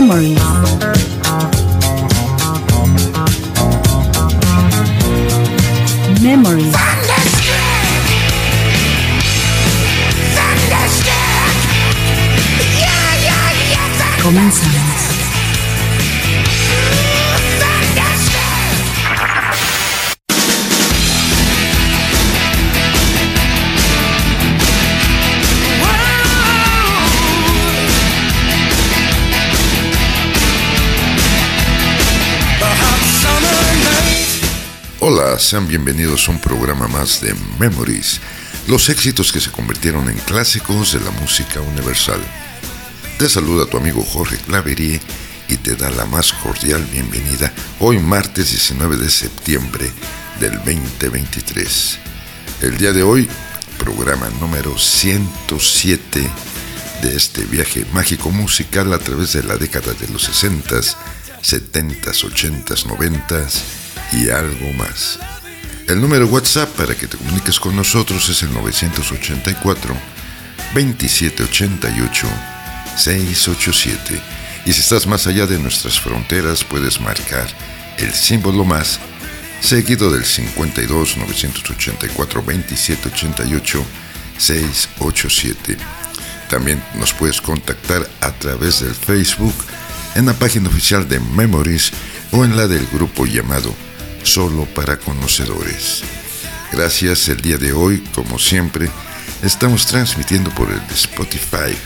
Memories. Sean bienvenidos a un programa más de Memories, los éxitos que se convirtieron en clásicos de la música universal. Te saluda tu amigo Jorge Claverie y te da la más cordial bienvenida hoy martes 19 de septiembre del 2023. El día de hoy, programa número 107 de este viaje mágico musical a través de la década de los 60s, 70s, 80s, 90s y algo más. El número WhatsApp para que te comuniques con nosotros es el 984 2788 687. Y si estás más allá de nuestras fronteras, puedes marcar el símbolo más seguido del 52 984 2788 687. También nos puedes contactar a través del Facebook, en la página oficial de Memories o en la del grupo llamado Solo para Conocedores. Gracias el día de hoy, como siempre, estamos transmitiendo por el Spotify.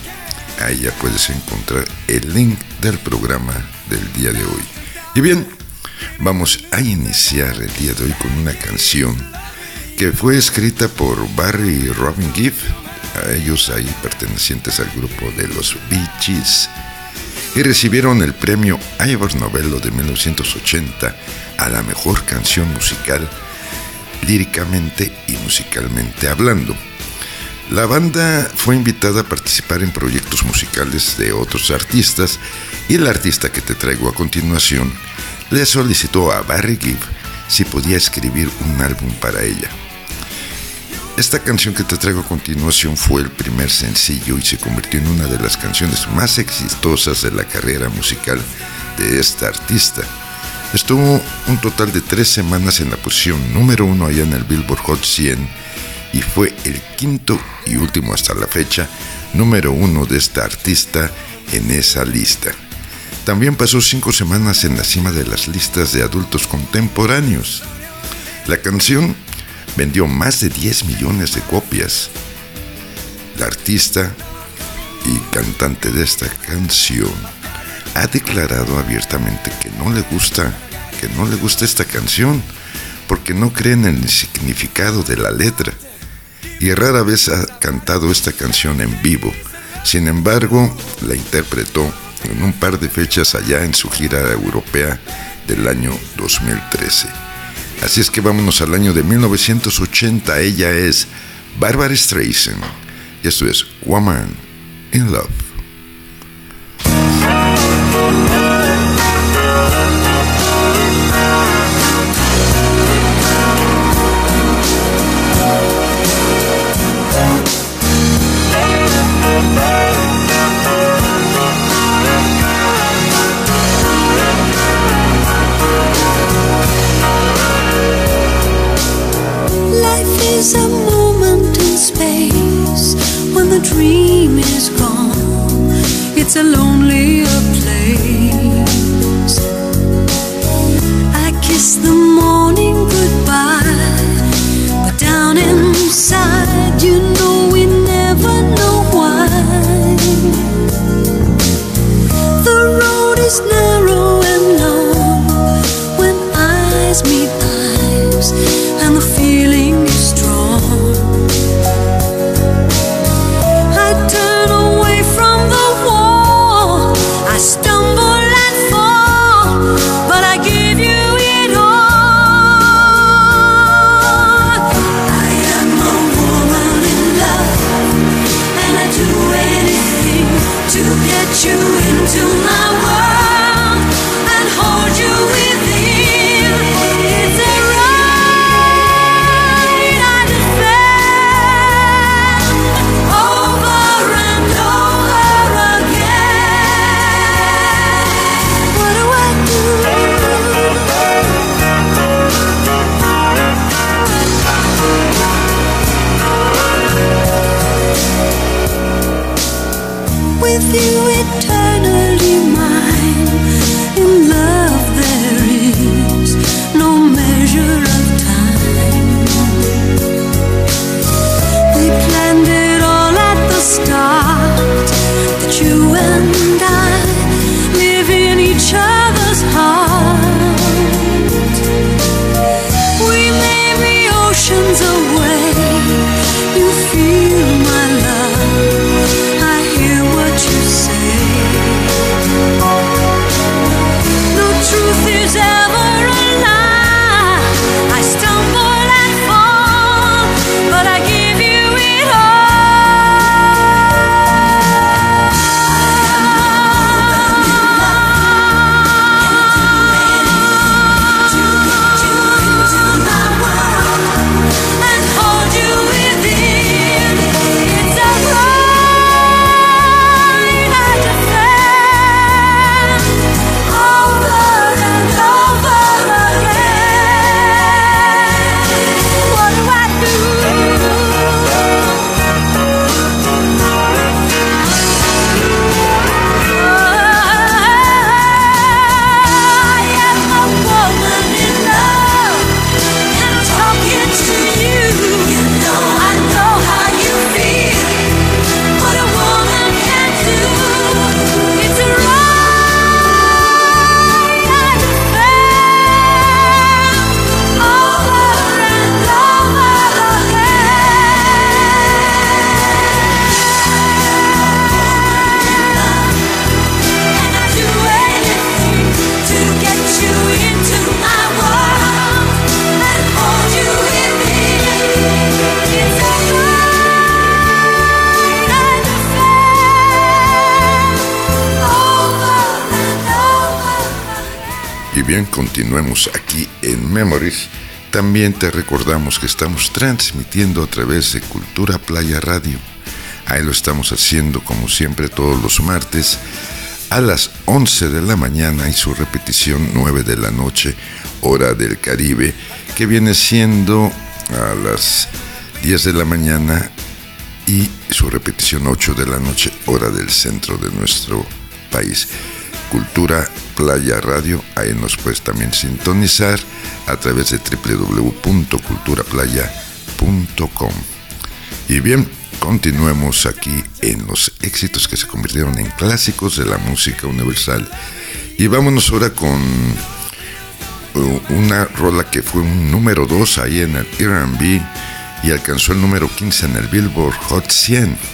Ahí ya puedes encontrar el link del programa del día de hoy. Y bien, vamos a iniciar el día de hoy con una canción que fue escrita por Barry y Robin Gibb, a ellos ahí pertenecientes al grupo de los Bee Gees, y recibieron el premio Ivor Novello de 1980 a la mejor canción musical, líricamente y musicalmente hablando. La banda fue invitada a participar en proyectos musicales de otros artistas y el artista que te traigo a continuación le solicitó a Barry Gibb si podía escribir un álbum para ella. Esta canción que te traigo a continuación fue el primer sencillo y se convirtió en una de las canciones más exitosas de la carrera musical de esta artista. Estuvo un total de tres semanas en la posición número uno allá en el Billboard Hot 100 y fue el quinto y último hasta la fecha número uno de esta artista en esa lista. También pasó cinco semanas en la cima de las listas de adultos contemporáneos. La canción vendió más de 10 millones de copias. La artista y cantante de esta canción ha declarado abiertamente que no le gusta, que no le gusta esta canción porque no cree en el significado de la letra y rara vez ha cantado esta canción en vivo. Sin embargo, la interpretó en un par de fechas allá en su gira europea del año 2013. Así es que vámonos al año de 1980. Ella es Barbara Streisand. Y esto es Woman in Love. There's a moment in space when the dream is gone. It's a lonelier place. I kiss the morning goodbye, but down inside. Continuemos aquí en Memories. También te recordamos que estamos transmitiendo a través de Cultura Playa Radio. Ahí lo estamos haciendo como siempre todos los martes a las 11 de la mañana y su repetición 9 de la noche, hora del Caribe, que viene siendo a las 10 de la mañana y su repetición 8 de la noche, hora del centro de nuestro país. Cultura Playa Radio, ahí nos puedes también sintonizar a través de www.culturaplaya.com. Y bien, continuemos aquí en los éxitos que se convirtieron en clásicos de la música universal. Y vámonos ahora con uh, una rola que fue un número 2 ahí en el RB y alcanzó el número 15 en el Billboard Hot 100.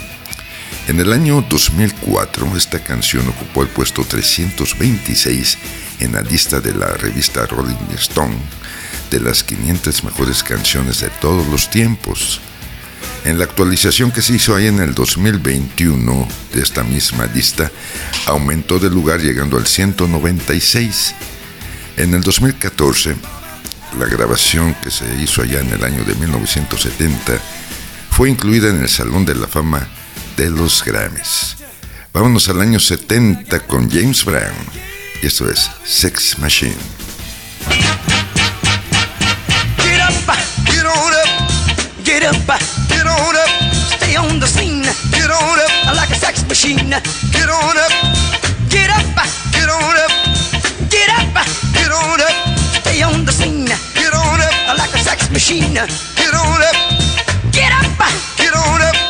En el año 2004, esta canción ocupó el puesto 326 en la lista de la revista Rolling Stone de las 500 mejores canciones de todos los tiempos. En la actualización que se hizo ahí en el 2021 de esta misma lista, aumentó de lugar llegando al 196. En el 2014, la grabación que se hizo allá en el año de 1970 fue incluida en el Salón de la Fama de los Grammys. Vámonos al año 70 con James Brown. Y esto es Sex Machine. Get up, get up, get up, get up, stay on the scene. Get on up, like a sex machine. Get on up, get up, get up, get up, get on up. Stay on the scene. Get on up like a sex machine. Get on up. Get up. Get on up.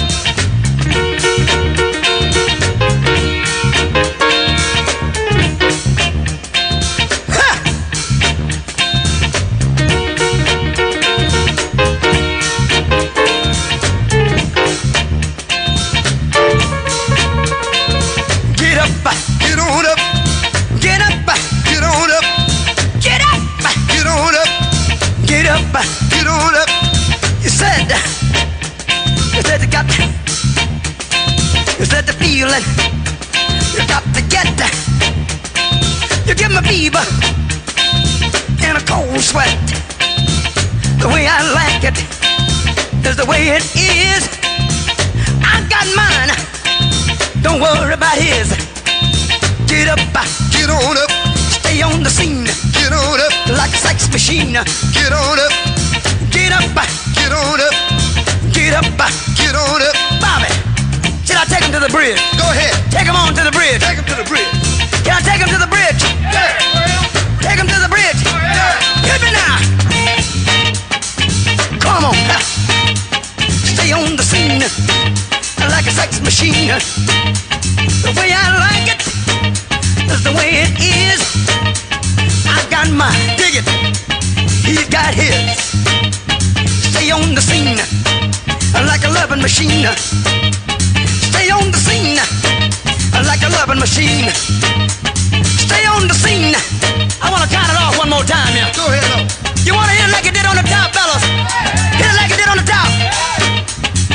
feeling. You got to get that. You give me fever and a cold sweat. The way I like it is the way it is. I got mine. Don't worry about his. Get up, get on up, stay on the scene. Get on up like a sex machine. Get on up, get up, get on up, get up, get on up, Bobby. Should I take him to the bridge? Go ahead. Take him on to the bridge. Take him to the bridge. Can I take him to the bridge? Yeah. Take him to the bridge. Yeah. Hit oh, me now. Come on. Stay on the scene like a sex machine. The way I like it is the way it is. I got my dig it. He's got his. Stay on the scene like a loving machine. Stay on the scene like a loving machine. Stay on the scene. I want to count it off one more time, yeah. Go ahead, though. You want to hit it like it did on the top, fellas? Hit it like it did on the top.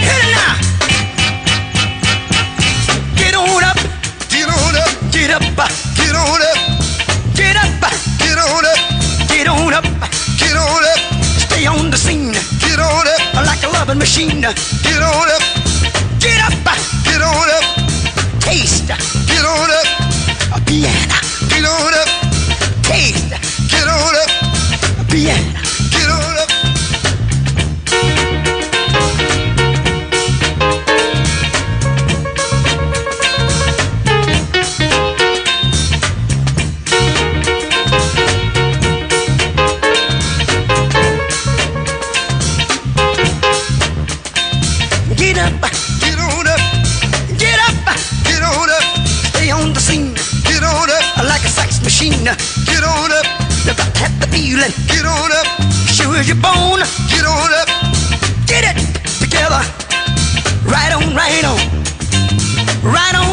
Hit it now. Get on up. Get on up. Get up. Get on up. Get up. Get on up. Get on up. Get on up. Stay on the scene. Get on up. Like a loving machine. Get on up. Get up. Get on up. Taste. Get on up. A piano. Get on up. Taste. Get on up. A piano. Get on up. Now get on up. If I have the feeling, get on up. Sure as your bone, get on up. Get it together. Right on, right on. Right on.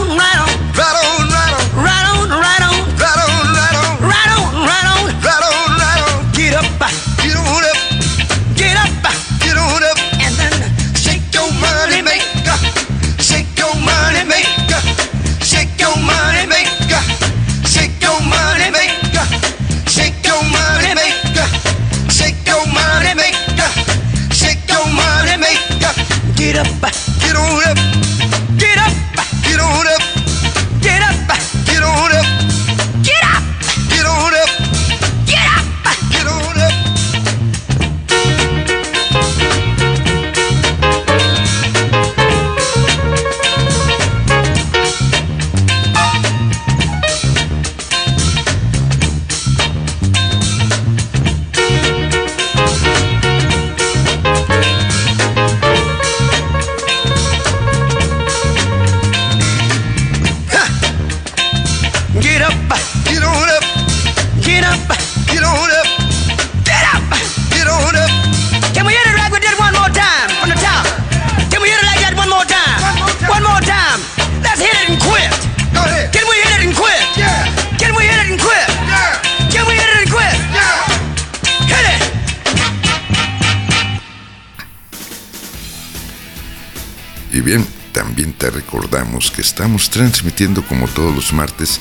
Transmitiendo como todos los martes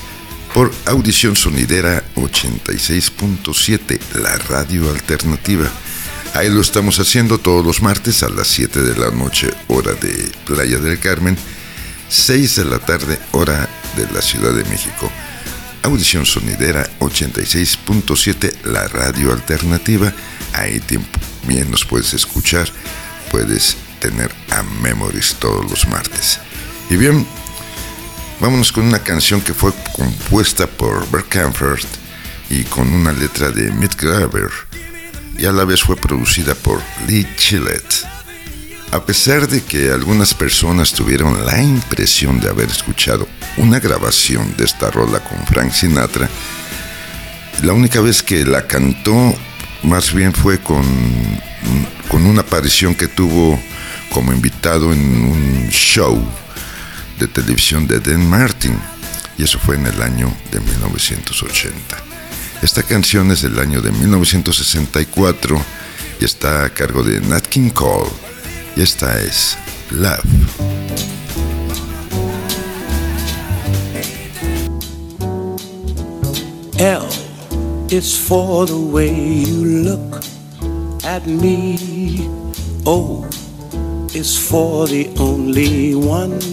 por Audición Sonidera 86.7, la radio alternativa. Ahí lo estamos haciendo todos los martes a las 7 de la noche, hora de Playa del Carmen, 6 de la tarde, hora de la Ciudad de México. Audición Sonidera 86.7, la radio alternativa. Ahí también nos puedes escuchar, puedes tener a Memories todos los martes. Y bien, vámonos con una canción que fue compuesta por Bert Camford y con una letra de Mick Graver y a la vez fue producida por Lee Chillett. A pesar de que algunas personas tuvieron la impresión de haber escuchado una grabación de esta rola con Frank Sinatra, la única vez que la cantó más bien fue con, con una aparición que tuvo como invitado en un show de televisión de Dan Martin y eso fue en el año de 1980. Esta canción es del año de 1964 y está a cargo de Nat King Cole y esta es Love. L is for the way you look at me. O is for the only one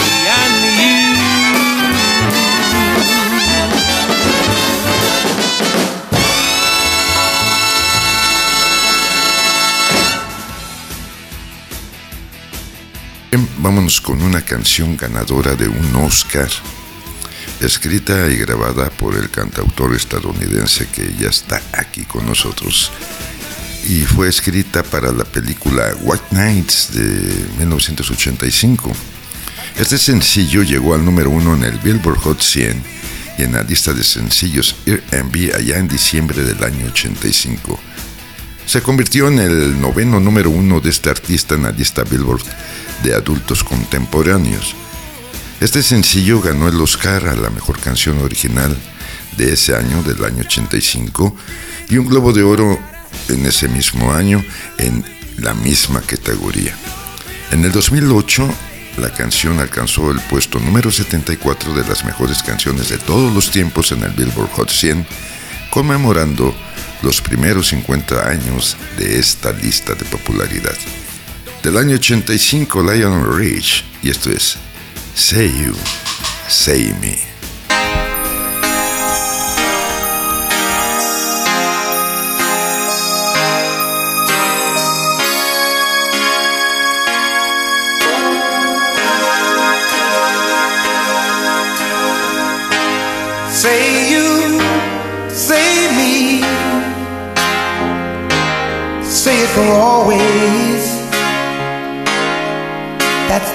vámonos con una canción ganadora de un Oscar, escrita y grabada por el cantautor estadounidense que ya está aquí con nosotros. Y fue escrita para la película White Nights de 1985. Este sencillo llegó al número uno en el Billboard Hot 100 y en la lista de sencillos R&B allá en diciembre del año 85. Se convirtió en el noveno número uno de este artista en la lista Billboard de adultos contemporáneos. Este sencillo ganó el Oscar a la mejor canción original de ese año, del año 85, y un Globo de Oro en ese mismo año en la misma categoría. En el 2008, la canción alcanzó el puesto número 74 de las mejores canciones de todos los tiempos en el Billboard Hot 100, conmemorando los primeros 50 años de esta lista de popularidad del año 85, Lion Rich, y esto es Say You, Say Me.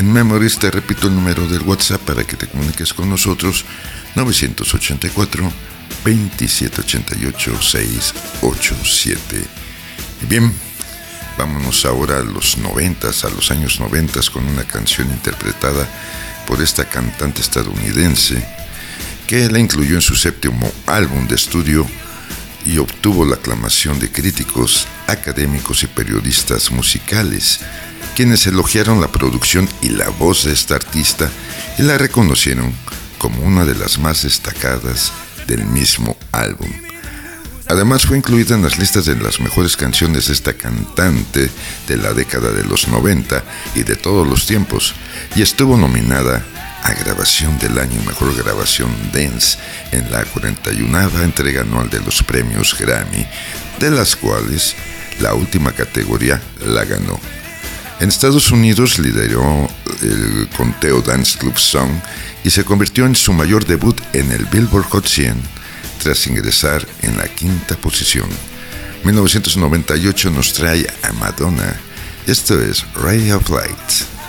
En Memories. Te repito el número del WhatsApp para que te comuniques con nosotros. 984 2788 687. Bien, vámonos ahora a los 90, a los años 90 con una canción interpretada por esta cantante estadounidense que la incluyó en su séptimo álbum de estudio y obtuvo la aclamación de críticos, académicos y periodistas musicales, quienes elogiaron la producción y la voz de esta artista y la reconocieron como una de las más destacadas del mismo álbum. Además fue incluida en las listas de las mejores canciones de esta cantante de la década de los 90 y de todos los tiempos, y estuvo nominada a Grabación del Año Mejor Grabación Dance en la 41 entrega anual de los premios Grammy, de las cuales la última categoría la ganó. En Estados Unidos lideró el conteo Dance Club Song y se convirtió en su mayor debut en el Billboard Hot 100 tras ingresar en la quinta posición. 1998 nos trae a Madonna. Esto es Ray of Light.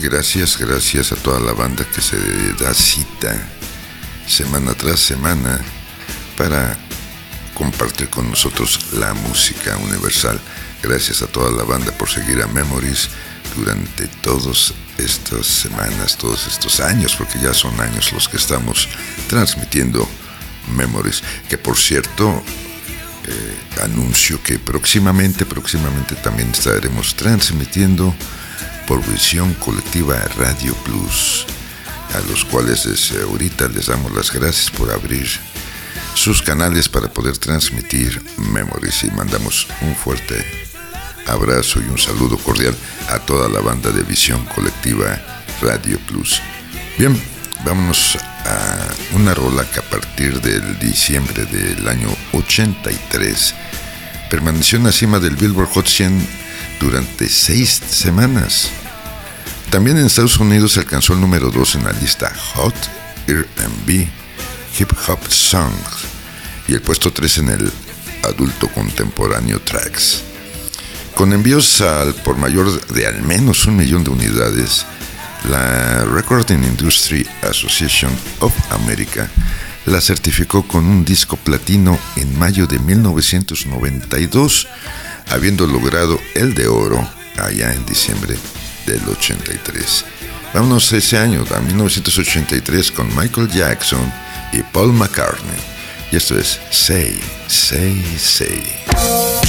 Gracias, gracias a toda la banda que se da cita semana tras semana para compartir con nosotros la música universal. Gracias a toda la banda por seguir a Memories durante todas estas semanas, todos estos años, porque ya son años los que estamos transmitiendo Memories, que por cierto eh, anuncio que próximamente, próximamente también estaremos transmitiendo por visión colectiva Radio Plus, a los cuales desde ahorita les damos las gracias por abrir sus canales para poder transmitir Memories y mandamos un fuerte abrazo y un saludo cordial a toda la banda de visión colectiva Radio Plus. Bien, vámonos a una rola que a partir del diciembre del año 83 permaneció en la cima del Billboard Hot 100 durante seis semanas. También en Estados Unidos alcanzó el número 2 en la lista Hot R&B Hip Hop Songs y el puesto 3 en el adulto contemporáneo Tracks. Con envíos al por mayor de al menos un millón de unidades, la Recording Industry Association of America la certificó con un disco platino en mayo de 1992, habiendo logrado el de oro allá en diciembre del 83. Vámonos ese año, a 1983, con Michael Jackson y Paul McCartney. Y esto es Say, Say, Say.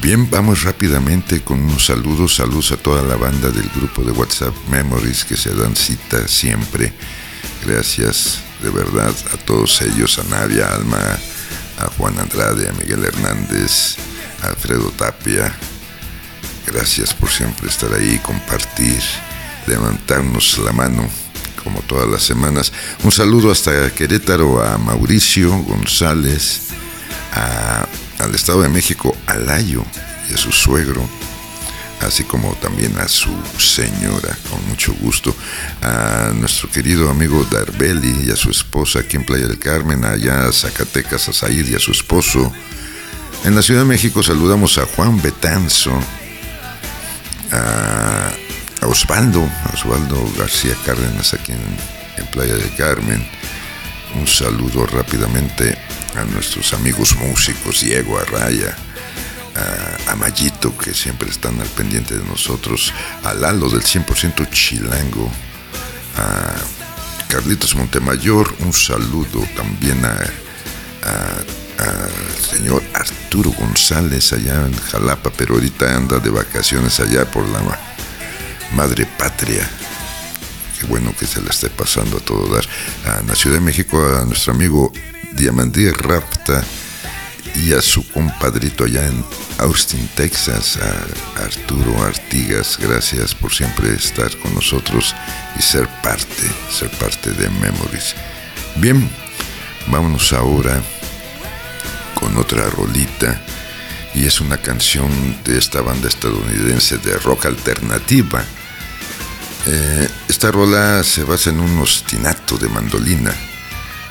Bien, vamos rápidamente con unos saludos. Saludos a toda la banda del grupo de WhatsApp Memories que se dan cita siempre. Gracias de verdad a todos ellos, a Nadia, Alma, a Juan Andrade, a Miguel Hernández, a Alfredo Tapia. Gracias por siempre estar ahí, compartir, levantarnos la mano como todas las semanas. Un saludo hasta Querétaro a Mauricio González, al Estado de México, a Layo y a su suegro, así como también a su señora, con mucho gusto, a nuestro querido amigo Darbeli y a su esposa aquí en Playa del Carmen, allá a Zacatecas, a Said y a su esposo. En la Ciudad de México saludamos a Juan Betanzo, a, Osvaldo, Osvaldo García Cárdenas aquí en, Playa del Carmen. Un saludo rápidamente a nuestros amigos músicos, Diego Arraya, a, Mayito, que siempre están al pendiente de nosotros, a Lalo del 100% Chilango, a Carlitos Montemayor, un saludo también a, al señor Arturo González allá en Jalapa, pero ahorita anda de vacaciones allá por la madre patria. Qué bueno que se le esté pasando a todo dar. A la Ciudad de México, a nuestro amigo Diamandí Rapta y a su compadrito allá en Austin, Texas, a Arturo Artigas. Gracias por siempre estar con nosotros y ser parte, ser parte de Memories. Bien, vámonos ahora con otra rolita y es una canción de esta banda estadounidense de rock alternativa. Eh, esta rola se basa en un ostinato de mandolina.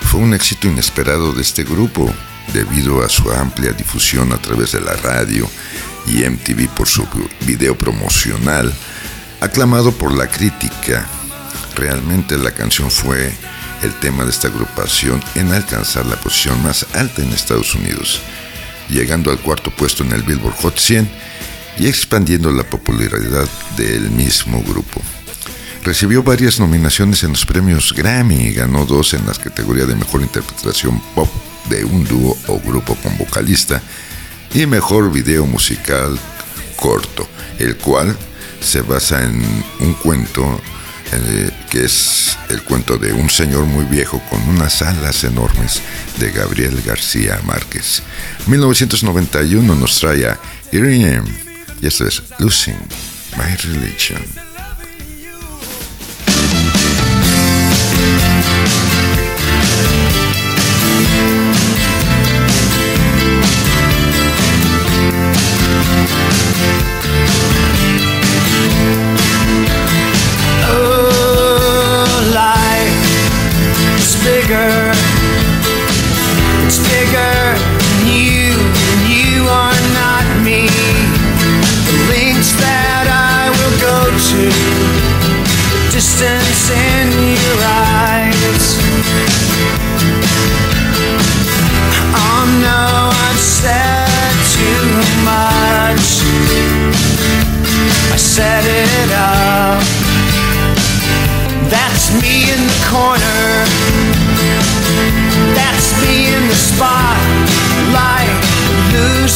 Fue un éxito inesperado de este grupo debido a su amplia difusión a través de la radio y MTV por su video promocional, aclamado por la crítica. Realmente la canción fue el tema de esta agrupación en alcanzar la posición más alta en Estados Unidos, llegando al cuarto puesto en el Billboard Hot 100 y expandiendo la popularidad del mismo grupo. Recibió varias nominaciones en los premios Grammy y ganó dos en las categorías de Mejor Interpretación Pop de un dúo o grupo con vocalista y Mejor Video Musical Corto, el cual se basa en un cuento eh, que es el cuento de un señor muy viejo con unas alas enormes de Gabriel García Márquez. 1991 nos trae a Iriam y esto es Losing My Religion.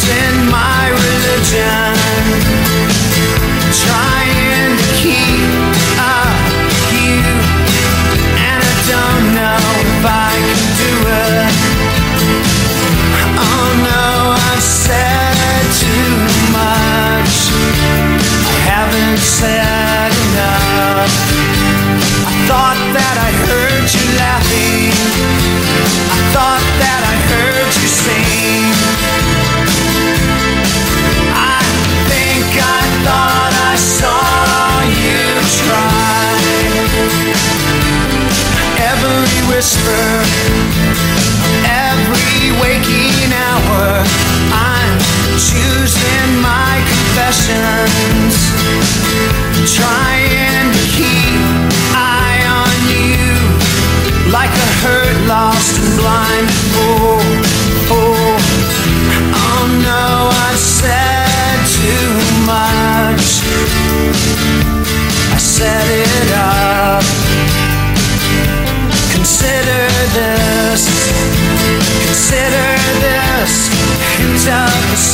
sin whisper every waking hour. I'm choosing my confessions, trying to keep eye on you like a hurt, lost, and blind fool.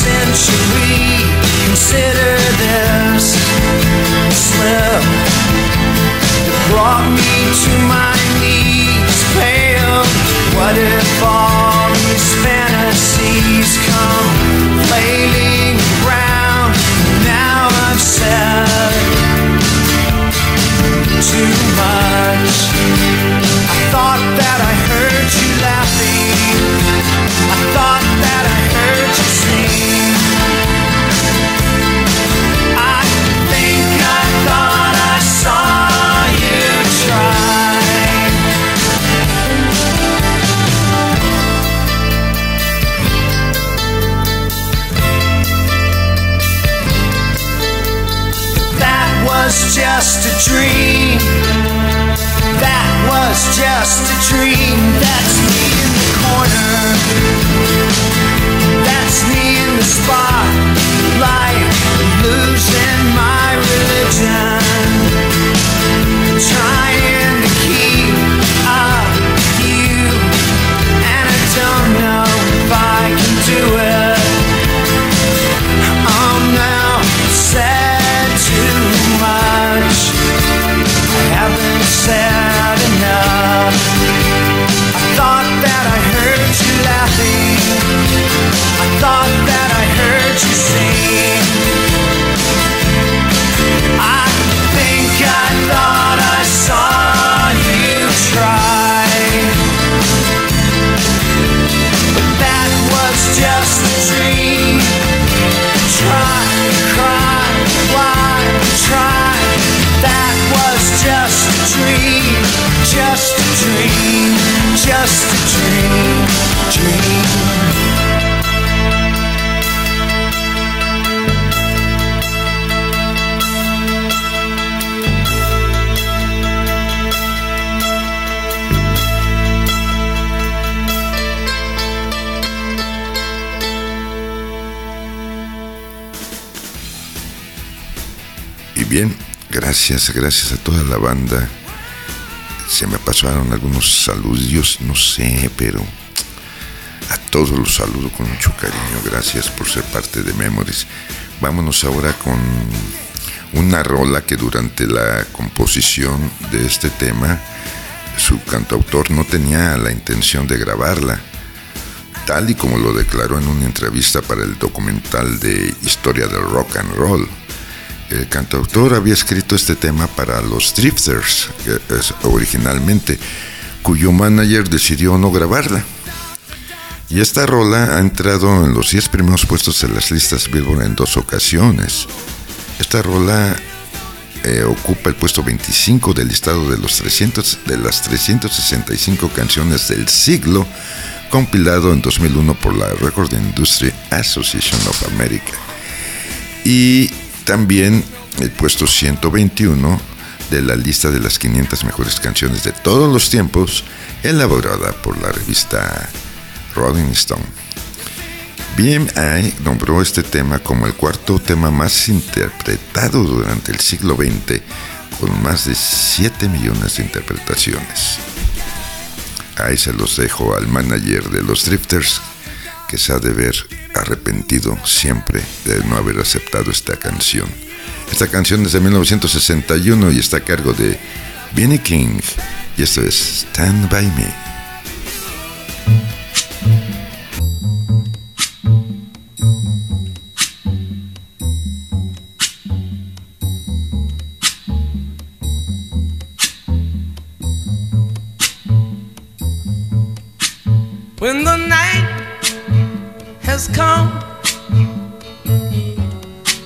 century. Consider this slip that brought me to my knees. Pale, what if all these fantasies come flailing around? Now I've said too much. Dream. Just a dream, dream. Y bien, gracias, gracias a toda la banda. Se me pasaron algunos saludos, no sé, pero a todos los saludo con mucho cariño. Gracias por ser parte de Memories. Vámonos ahora con una rola que durante la composición de este tema, su cantautor no tenía la intención de grabarla, tal y como lo declaró en una entrevista para el documental de Historia del Rock and Roll. El cantautor había escrito este tema para los Drifters, originalmente, cuyo manager decidió no grabarla. Y esta rola ha entrado en los 10 primeros puestos en las listas Billboard en dos ocasiones. Esta rola eh, ocupa el puesto 25 del listado de, los 300, de las 365 canciones del siglo, compilado en 2001 por la Record Industry Association of America. Y también el puesto 121 de la lista de las 500 mejores canciones de todos los tiempos, elaborada por la revista Rolling Stone. BMI nombró este tema como el cuarto tema más interpretado durante el siglo XX, con más de 7 millones de interpretaciones. Ahí se los dejo al manager de los Drifters, que se ha de ver arrepentido siempre de no haber aceptado esta canción. Esta canción es de 1961 y está a cargo de Benny King, y esto es Stand By Me.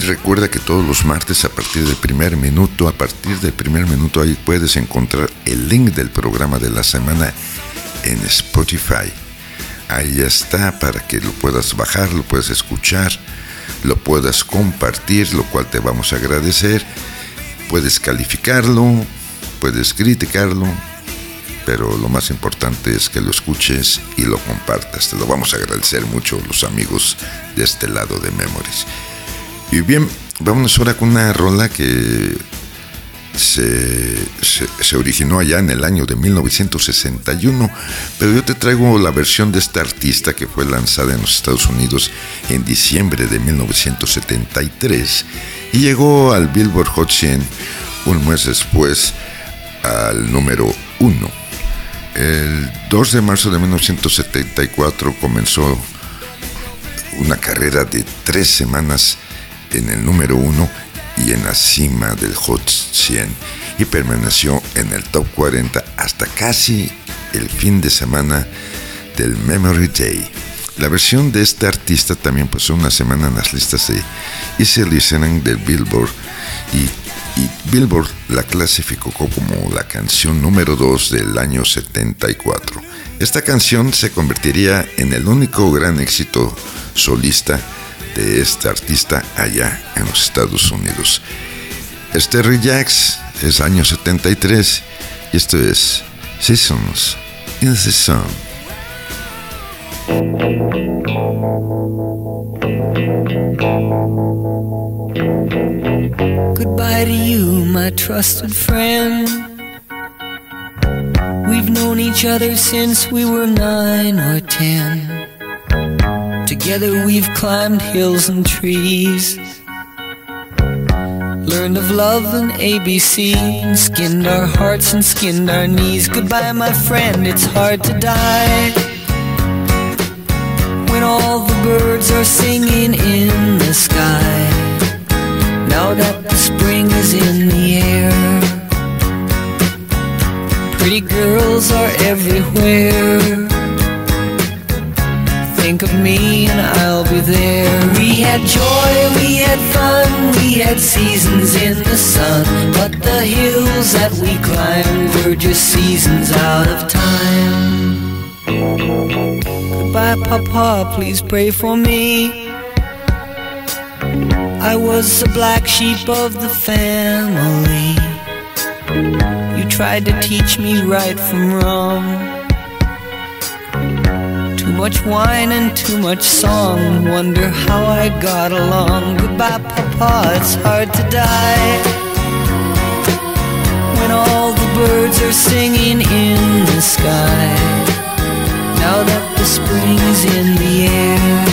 Recuerda que todos los martes a partir del primer minuto, a partir del primer minuto ahí puedes encontrar el link del programa de la semana en Spotify. Ahí está para que lo puedas bajar, lo puedas escuchar, lo puedas compartir, lo cual te vamos a agradecer. Puedes calificarlo, puedes criticarlo, pero lo más importante es que lo escuches y lo compartas. Te lo vamos a agradecer mucho los amigos de este lado de Memories. Y bien, vámonos ahora con una rola que se, se, se, originó allá en el año de 1961, pero yo te traigo la versión de esta artista que fue lanzada en los Estados Unidos en diciembre de 1973 y llegó al Billboard Hot 100 un mes después al número 1. El 2 de marzo de 1974 comenzó una carrera de tres semanas en el número 1 y en la cima del Hot 100 y permaneció en el top 40 hasta casi el fin de semana del Memory Day. La versión de este artista también pasó una semana en las listas de Easy Listening del Billboard y, y Billboard la clasificó como la canción número 2 del año 74. Esta canción se convertiría en el único gran éxito solista de este artista allá en los Estados Unidos. Este Jacks es año 73 y esto es Seasons in the. Goodbye to you, my trusted friend. We've known each other since we were nine or ten. Together we've climbed hills and trees. Learned of love and ABC, and skinned our hearts and skinned our knees. Goodbye, my friend, it's hard to die. When all the birds are singing in the sky. Now that the spring is in the air. Pretty girls are everywhere think of me and I'll be there. We had joy, we had fun, we had seasons in the sun. But the hills that we climbed were just seasons out of time. Goodbye, Papa, please pray for me. I was the black sheep of the family. You tried to teach me right from wrong. Much wine and too much song. Wonder how I got along. Goodbye, Papa, it's hard to die. When all the birds are singing in the sky. Now that the spring is in the air.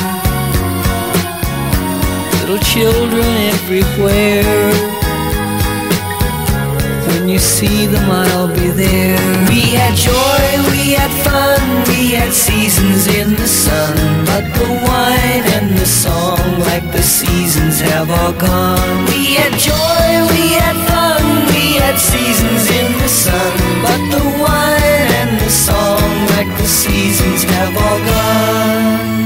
Little children everywhere see them, I'll be there. We had joy, we had fun, we had seasons in the sun. But the wine and the song, like the seasons, have all gone. We had joy, we had fun, we had seasons in the sun. But the wine and the song, like the seasons, have all gone.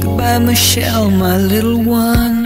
Goodbye, Michelle, my little one.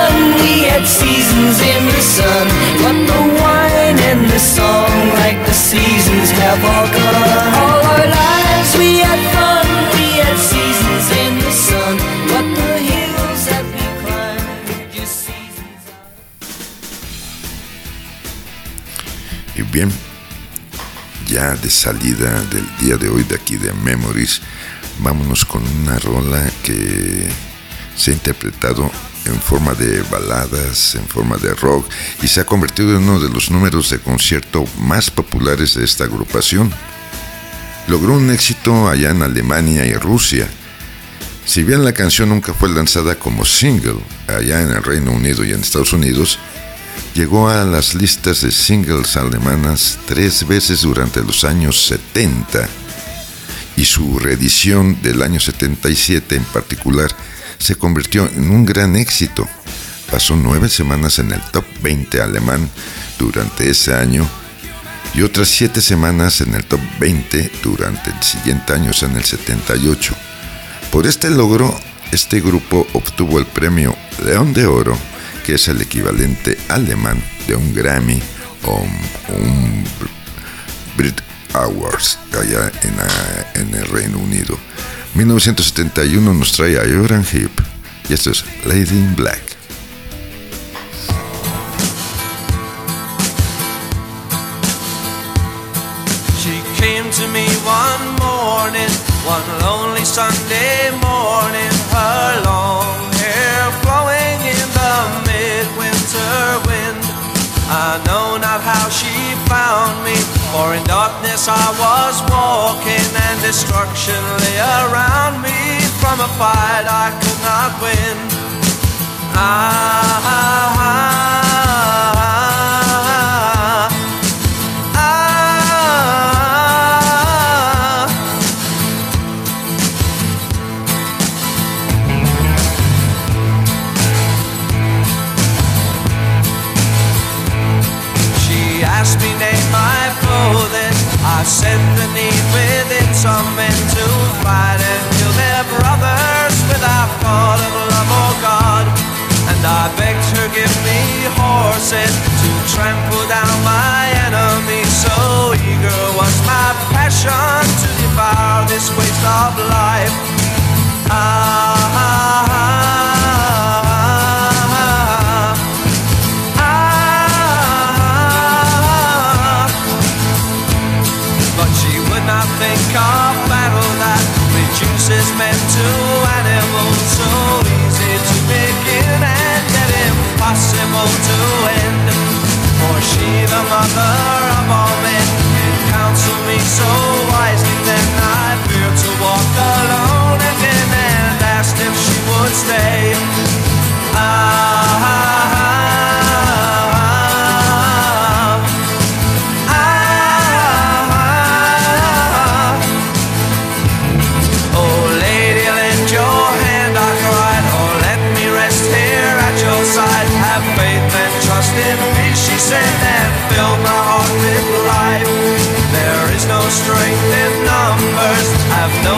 we had seasons in the sun. But the wine and the song, like the seasons, have all gone. All our lives we had fun, we had seasons in the sun. But the hills that we climbed were just seasons. Y bien, ya de salida del día de hoy de aquí de Memories, vámonos con una rola que se ha interpretado en forma de baladas, en forma de rock y se ha convertido en uno de los números de concierto más populares de esta agrupación. Logró un éxito allá en Alemania y Rusia. Si bien la canción nunca fue lanzada como single allá en el Reino Unido y en Estados Unidos, llegó a las listas de singles alemanas tres veces durante los años 70 y su reedición del año 77 en particular se convirtió en un gran éxito. Pasó nueve semanas en el top 20 alemán durante ese año y otras siete semanas en el top 20 durante el siguiente año, en el 78. Por este logro, este grupo obtuvo el premio León de Oro, que es el equivalente alemán de un Grammy o un Brit Awards allá en el Reino Unido. 1971 nos trae a Joran Heep y esto es Lady in Black. She came to me one morning, one lonely Sunday morning, her long hair flowing in the midwinter wind. I know not how she found me, for in darkness I was walking, and destruction lay around me from a fight I could not win. Ah, Ah,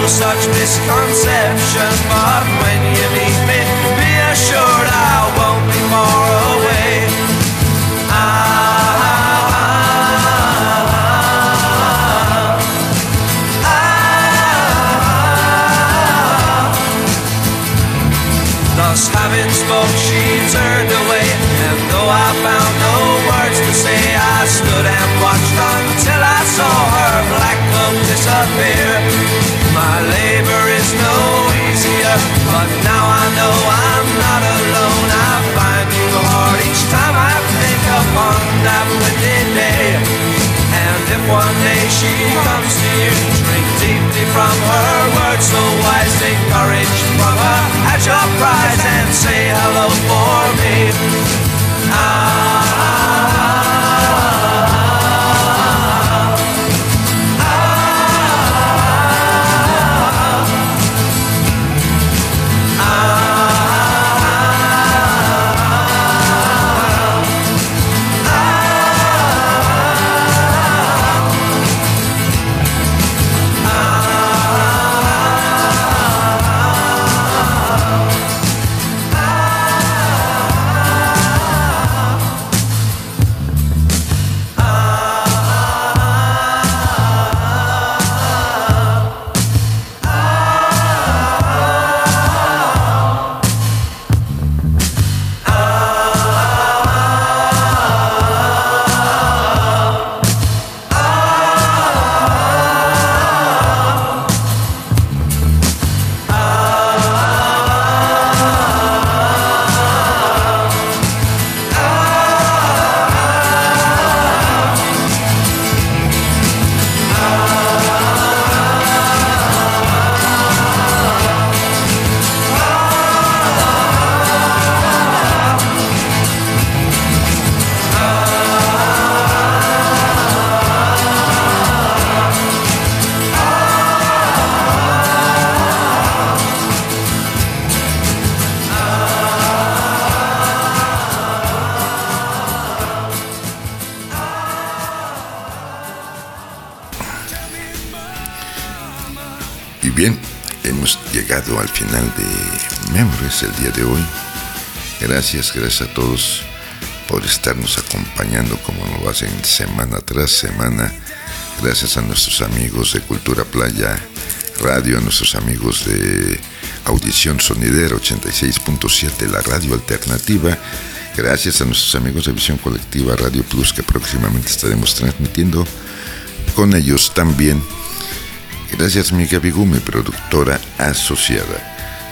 such misconception. But when you meet me, be assured I won't be far away. Thus having spoke, she turned away, and though I found no words to say, I stood and watched until I saw her black cloak disappear. My labor is no easier, but now I know I'm not alone. I find you hard each time I think upon that windy day. And if one day she comes to you, drink deeply from her words so wise, take courage from her at your prize final de Memories el día de hoy. Gracias, gracias a todos por estarnos acompañando como lo hacen semana tras semana. Gracias a nuestros amigos de Cultura Playa Radio, a nuestros amigos de Audición Sonidera 86.7, la radio alternativa. Gracias a nuestros amigos de Visión Colectiva Radio Plus que próximamente estaremos transmitiendo con ellos también. Gracias mi Gabigú, productora asociada.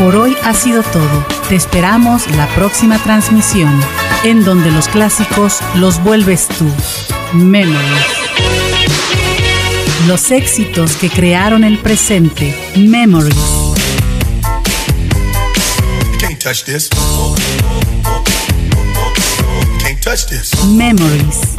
Por hoy ha sido todo. Te esperamos la próxima transmisión, en donde los clásicos los vuelves tú. Memories. Los éxitos que crearon el presente. Memories. Memories.